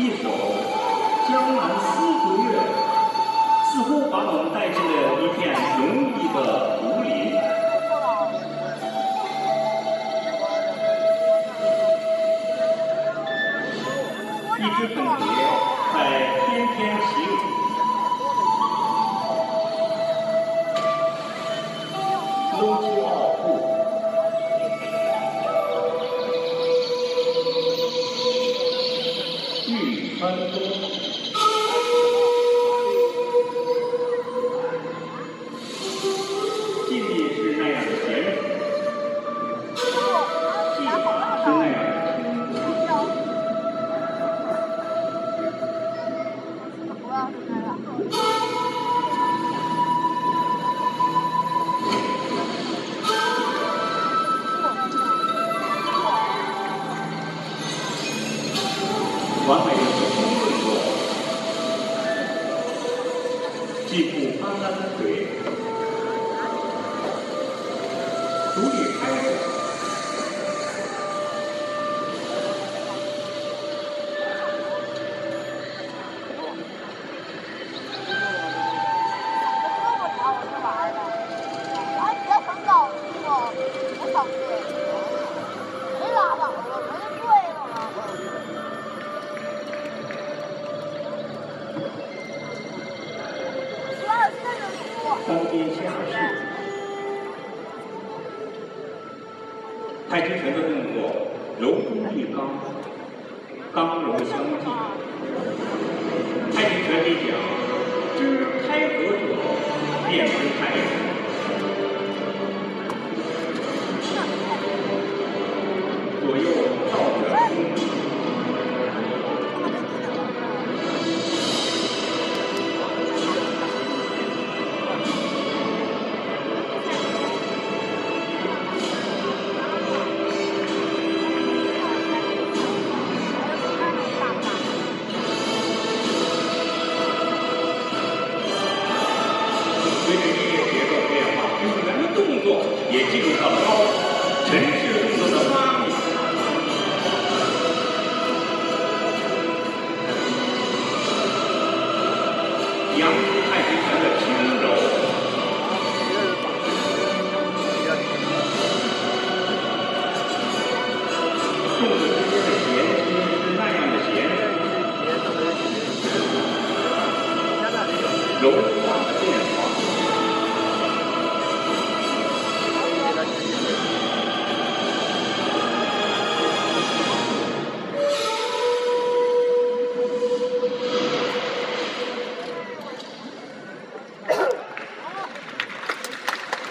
一首《一只凤蝶在翩翩起舞，镂空傲步，玉山东。Tipo, andar na frente. 工动作，既不攀山涉水，独立开展。当天下士，太极拳的动作柔中立刚，刚柔相济。太极拳里讲，知开合者，便知太极。也进入到了高度陈氏动作的发力杨氏太极拳的轻柔动作之间的衔接是那样的衔接加大柔